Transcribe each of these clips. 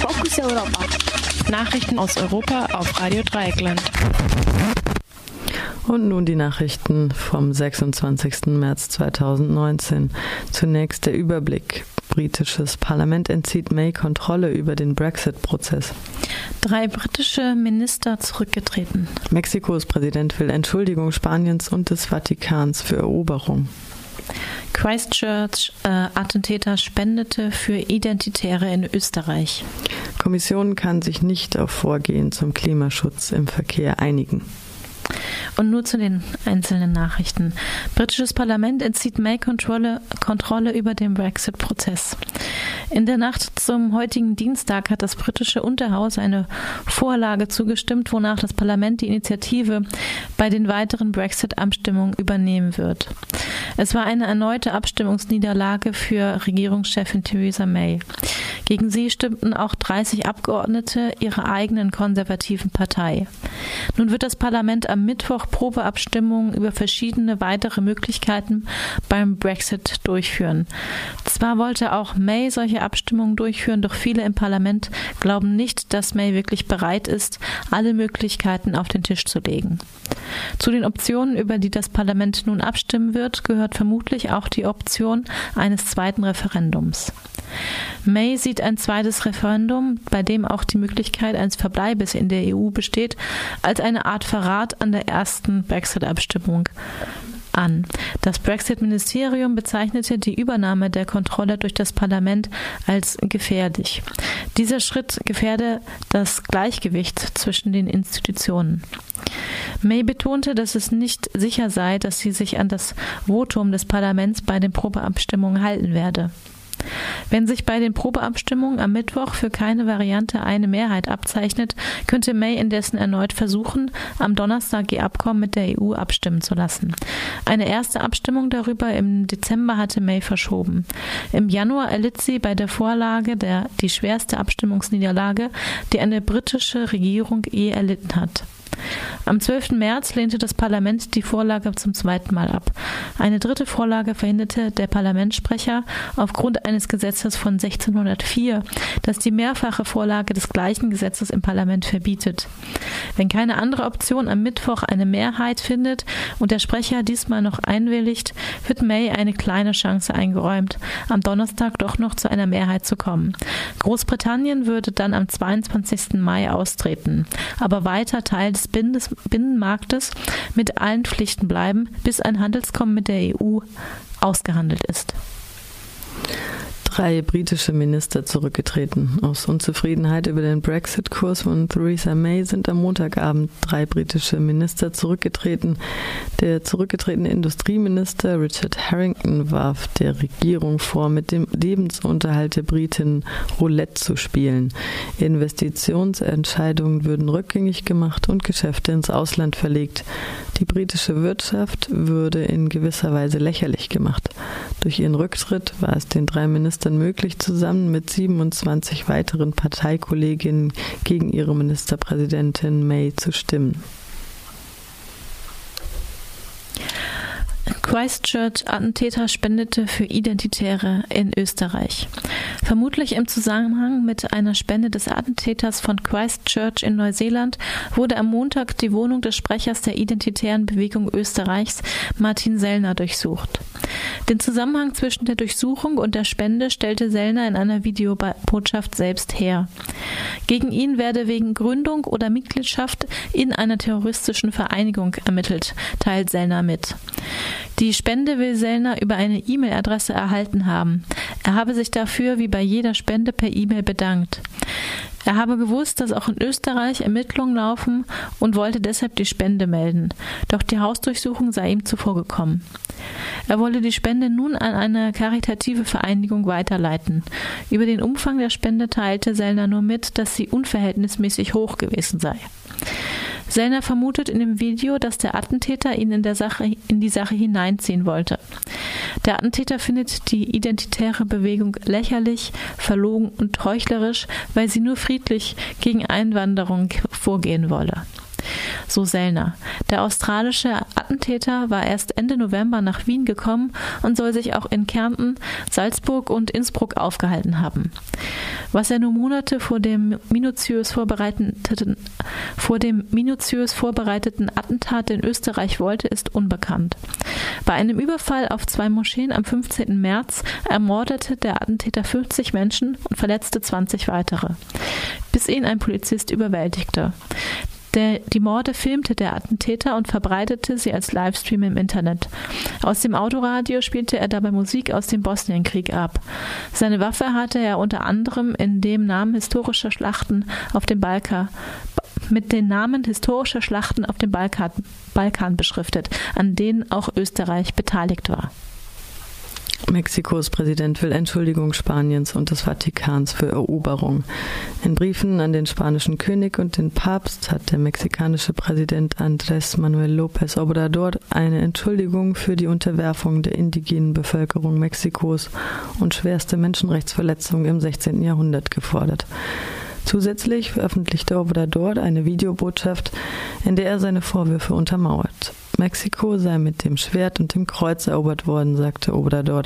Fokus Europa. Nachrichten aus Europa auf Radio Dreieckland. Und nun die Nachrichten vom 26. März 2019. Zunächst der Überblick. Britisches Parlament entzieht May Kontrolle über den Brexit-Prozess. Drei britische Minister zurückgetreten. Mexikos Präsident will Entschuldigung Spaniens und des Vatikans für Eroberung. Christchurch-Attentäter äh, spendete für Identitäre in Österreich. Kommission kann sich nicht auf Vorgehen zum Klimaschutz im Verkehr einigen. Und nur zu den einzelnen Nachrichten. Britisches Parlament entzieht May Kontrolle, Kontrolle über den Brexit-Prozess. In der Nacht zum heutigen Dienstag hat das britische Unterhaus eine Vorlage zugestimmt, wonach das Parlament die Initiative bei den weiteren Brexit-Abstimmungen übernehmen wird. Es war eine erneute Abstimmungsniederlage für Regierungschefin Theresa May. Gegen sie stimmten auch 30 Abgeordnete ihrer eigenen konservativen Partei. Nun wird das Parlament am Mittwoch Probeabstimmungen über verschiedene weitere Möglichkeiten beim Brexit durchführen. Zwar wollte auch May solche Abstimmungen durchführen, doch viele im Parlament glauben nicht, dass May wirklich bereit ist, alle Möglichkeiten auf den Tisch zu legen. Zu den Optionen, über die das Parlament nun abstimmen wird, gehört vermutlich auch die Option eines zweiten Referendums. May sieht ein zweites Referendum, bei dem auch die Möglichkeit eines Verbleibes in der EU besteht, als eine Art Verrat an der ersten Brexit-Abstimmung an. Das Brexit-Ministerium bezeichnete die Übernahme der Kontrolle durch das Parlament als gefährlich. Dieser Schritt gefährde das Gleichgewicht zwischen den Institutionen. May betonte, dass es nicht sicher sei, dass sie sich an das Votum des Parlaments bei den Probeabstimmungen halten werde. Wenn sich bei den Probeabstimmungen am Mittwoch für keine Variante eine Mehrheit abzeichnet, könnte May indessen erneut versuchen, am Donnerstag ihr Abkommen mit der EU abstimmen zu lassen. Eine erste Abstimmung darüber im Dezember hatte May verschoben. Im Januar erlitt sie bei der Vorlage der die schwerste Abstimmungsniederlage, die eine britische Regierung je erlitten hat. Am 12. März lehnte das Parlament die Vorlage zum zweiten Mal ab. Eine dritte Vorlage verhinderte der Parlamentssprecher aufgrund eines Gesetzes von 1604, das die mehrfache Vorlage des gleichen Gesetzes im Parlament verbietet. Wenn keine andere Option am Mittwoch eine Mehrheit findet und der Sprecher diesmal noch einwilligt, wird May eine kleine Chance eingeräumt, am Donnerstag doch noch zu einer Mehrheit zu kommen. Großbritannien würde dann am 22. Mai austreten, aber weiter Teil des Binnenmarktes mit allen Pflichten bleiben, bis ein Handelskommen mit der EU ausgehandelt ist drei britische Minister zurückgetreten. Aus Unzufriedenheit über den Brexit-Kurs von Theresa May sind am Montagabend drei britische Minister zurückgetreten. Der zurückgetretene Industrieminister Richard Harrington warf der Regierung vor, mit dem Lebensunterhalt der Briten Roulette zu spielen. Investitionsentscheidungen würden rückgängig gemacht und Geschäfte ins Ausland verlegt. Die britische Wirtschaft würde in gewisser Weise lächerlich gemacht. Durch ihren Rücktritt war es den drei Ministern möglich, zusammen mit 27 weiteren Parteikolleginnen gegen ihre Ministerpräsidentin May zu stimmen. Christchurch-Attentäter spendete für Identitäre in Österreich. Vermutlich im Zusammenhang mit einer Spende des Attentäters von Christchurch in Neuseeland wurde am Montag die Wohnung des Sprechers der Identitären Bewegung Österreichs, Martin Sellner, durchsucht. Den Zusammenhang zwischen der Durchsuchung und der Spende stellte Sellner in einer Videobotschaft selbst her. Gegen ihn werde wegen Gründung oder Mitgliedschaft in einer terroristischen Vereinigung ermittelt, teilt Sellner mit. Die Spende will Sellner über eine E-Mail-Adresse erhalten haben. Er habe sich dafür wie bei jeder Spende per E-Mail bedankt. Er habe gewusst, dass auch in Österreich Ermittlungen laufen und wollte deshalb die Spende melden. Doch die Hausdurchsuchung sei ihm zuvorgekommen. Er wolle die Spende nun an eine karitative Vereinigung weiterleiten. Über den Umfang der Spende teilte Sellner nur mit, dass sie unverhältnismäßig hoch gewesen sei. Sellner vermutet in dem Video, dass der Attentäter ihn in, der Sache, in die Sache hineinziehen wollte. Der Attentäter findet die identitäre Bewegung lächerlich, verlogen und heuchlerisch, weil sie nur friedlich gegen Einwanderung vorgehen wolle. So Sellner. Der australische Attentäter war erst Ende November nach Wien gekommen und soll sich auch in Kärnten, Salzburg und Innsbruck aufgehalten haben. Was er nur Monate vor dem minutiös vorbereiteten, vor dem minutiös vorbereiteten Attentat in Österreich wollte, ist unbekannt. Bei einem Überfall auf zwei Moscheen am 15. März ermordete der Attentäter 50 Menschen und verletzte 20 weitere, bis ihn ein Polizist überwältigte. Der, die Morde filmte der Attentäter und verbreitete sie als Livestream im Internet. Aus dem Autoradio spielte er dabei Musik aus dem Bosnienkrieg ab. Seine Waffe hatte er unter anderem in dem Namen historischer Schlachten auf dem Balkan mit den Namen historischer Schlachten auf dem Balkan, Balkan beschriftet, an denen auch Österreich beteiligt war. Mexikos Präsident will Entschuldigung Spaniens und des Vatikans für Eroberung. In Briefen an den spanischen König und den Papst hat der mexikanische Präsident Andrés Manuel López Obrador eine Entschuldigung für die Unterwerfung der indigenen Bevölkerung Mexikos und schwerste Menschenrechtsverletzungen im 16. Jahrhundert gefordert. Zusätzlich veröffentlichte Obrador eine Videobotschaft, in der er seine Vorwürfe untermauert. Mexiko sei mit dem Schwert und dem Kreuz erobert worden, sagte Obrador.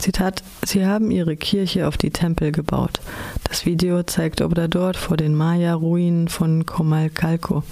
Zitat, Sie haben Ihre Kirche auf die Tempel gebaut. Das Video zeigt Obrador vor den Maya-Ruinen von Comalcalco.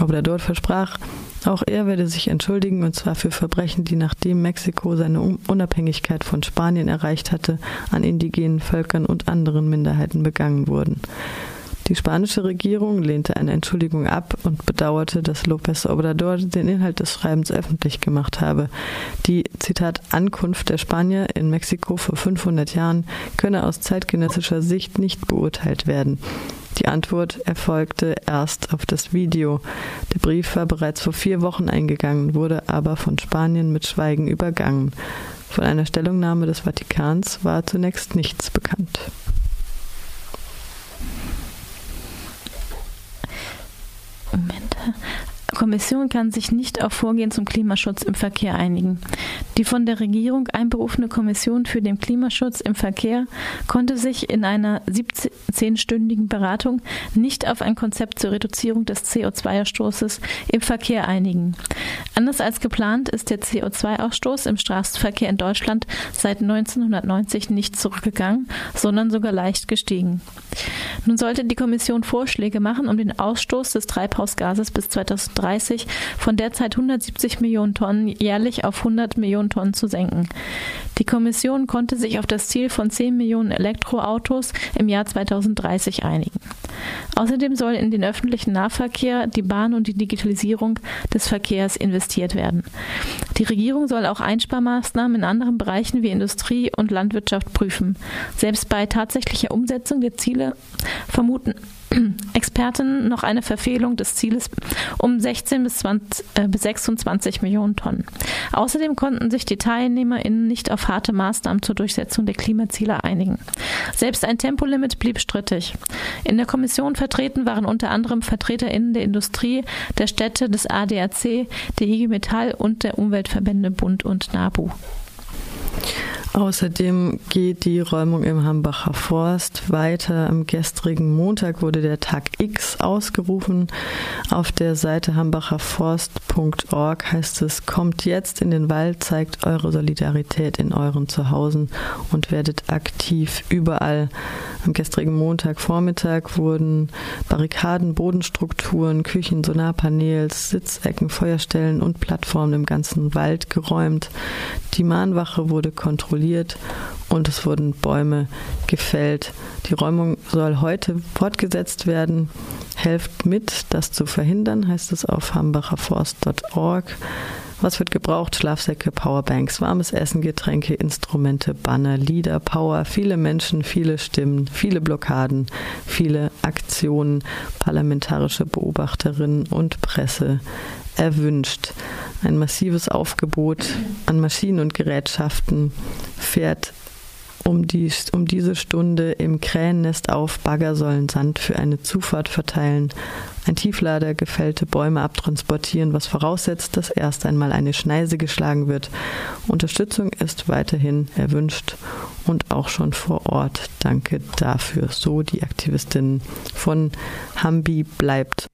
Obrador versprach, auch er werde sich entschuldigen, und zwar für Verbrechen, die nachdem Mexiko seine Unabhängigkeit von Spanien erreicht hatte, an indigenen Völkern und anderen Minderheiten begangen wurden. Die spanische Regierung lehnte eine Entschuldigung ab und bedauerte, dass López Obrador den Inhalt des Schreibens öffentlich gemacht habe. Die, Zitat, Ankunft der Spanier in Mexiko vor 500 Jahren könne aus zeitgenössischer Sicht nicht beurteilt werden. Die Antwort erfolgte erst auf das Video. Der Brief war bereits vor vier Wochen eingegangen, wurde aber von Spanien mit Schweigen übergangen. Von einer Stellungnahme des Vatikans war zunächst nichts bekannt. Moment. Kommission kann sich nicht auf Vorgehen zum Klimaschutz im Verkehr einigen. Die von der Regierung einberufene Kommission für den Klimaschutz im Verkehr konnte sich in einer 17-stündigen Beratung nicht auf ein Konzept zur Reduzierung des CO2-Ausstoßes im Verkehr einigen. Anders als geplant ist der CO2-Ausstoß im Straßenverkehr in Deutschland seit 1990 nicht zurückgegangen, sondern sogar leicht gestiegen. Nun sollte die Kommission Vorschläge machen, um den Ausstoß des Treibhausgases bis 2030 von derzeit 170 Millionen Tonnen jährlich auf 100 Millionen Tonnen zu senken. Die Kommission konnte sich auf das Ziel von 10 Millionen Elektroautos im Jahr 2030 einigen. Außerdem soll in den öffentlichen Nahverkehr, die Bahn und die Digitalisierung des Verkehrs investiert werden. Die Regierung soll auch Einsparmaßnahmen in anderen Bereichen wie Industrie und Landwirtschaft prüfen. Selbst bei tatsächlicher Umsetzung der Ziele vermuten Experten noch eine Verfehlung des Zieles um 16 bis, 20, äh, bis 26 Millionen Tonnen. Außerdem konnten sich die TeilnehmerInnen nicht auf harte Maßnahmen zur Durchsetzung der Klimaziele einigen. Selbst ein Tempolimit blieb strittig. In der Kommission vertreten waren unter anderem VertreterInnen der Industrie, der Städte, des ADAC, der IG Metall und der Umweltverbände Bund und NABU. Außerdem geht die Räumung im Hambacher Forst weiter. Am gestrigen Montag wurde der Tag X ausgerufen. Auf der Seite hambacherforst.org heißt es, kommt jetzt in den Wald, zeigt eure Solidarität in euren Zuhausen und werdet aktiv überall. Am gestrigen Montagvormittag wurden Barrikaden, Bodenstrukturen, Küchen, Solarpanels, Sitzecken, Feuerstellen und Plattformen im ganzen Wald geräumt. Die Mahnwache wurde kontrolliert und es wurden Bäume gefällt. Die Räumung soll heute fortgesetzt werden. Helft mit, das zu verhindern, heißt es auf hambacherforst.org. Was wird gebraucht? Schlafsäcke, Powerbanks, warmes Essen, Getränke, Instrumente, Banner, Lieder, Power, viele Menschen, viele Stimmen, viele Blockaden, viele Aktionen, parlamentarische Beobachterinnen und Presse erwünscht. Ein massives Aufgebot an Maschinen und Gerätschaften fährt um, die, um diese Stunde im Krähennest auf, Bagger sollen Sand für eine Zufahrt verteilen, ein Tieflader gefällte Bäume abtransportieren, was voraussetzt, dass erst einmal eine Schneise geschlagen wird. Unterstützung ist weiterhin erwünscht und auch schon vor Ort. Danke dafür. So die Aktivistin von Hambi bleibt.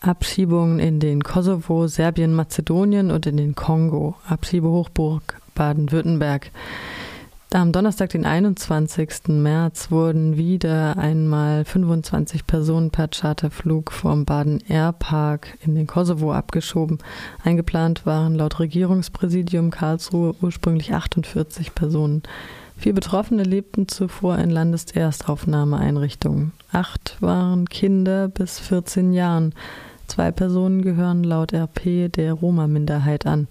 Abschiebungen in den Kosovo, Serbien, Mazedonien und in den Kongo. Abschiebehochburg Baden-Württemberg. Am Donnerstag, den 21. März, wurden wieder einmal 25 Personen per Charterflug vom Baden Air Park in den Kosovo abgeschoben. Eingeplant waren laut Regierungspräsidium Karlsruhe ursprünglich 48 Personen. Vier Betroffene lebten zuvor in Landeserstaufnahmeeinrichtungen. Acht waren Kinder bis 14 Jahren. Zwei Personen gehören laut RP der Roma-Minderheit an.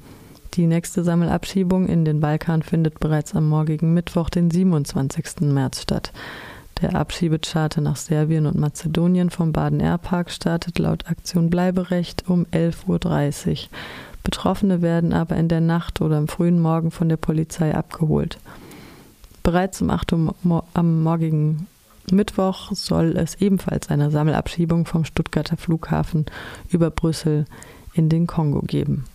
Die nächste Sammelabschiebung in den Balkan findet bereits am morgigen Mittwoch, den 27. März statt. Der Abschiebecharter nach Serbien und Mazedonien vom Baden Air Park startet laut Aktion Bleiberecht um 11.30 Uhr. Betroffene werden aber in der Nacht oder am frühen Morgen von der Polizei abgeholt. Bereits um 8 Uhr am morgigen Mittwoch soll es ebenfalls eine Sammelabschiebung vom Stuttgarter Flughafen über Brüssel in den Kongo geben.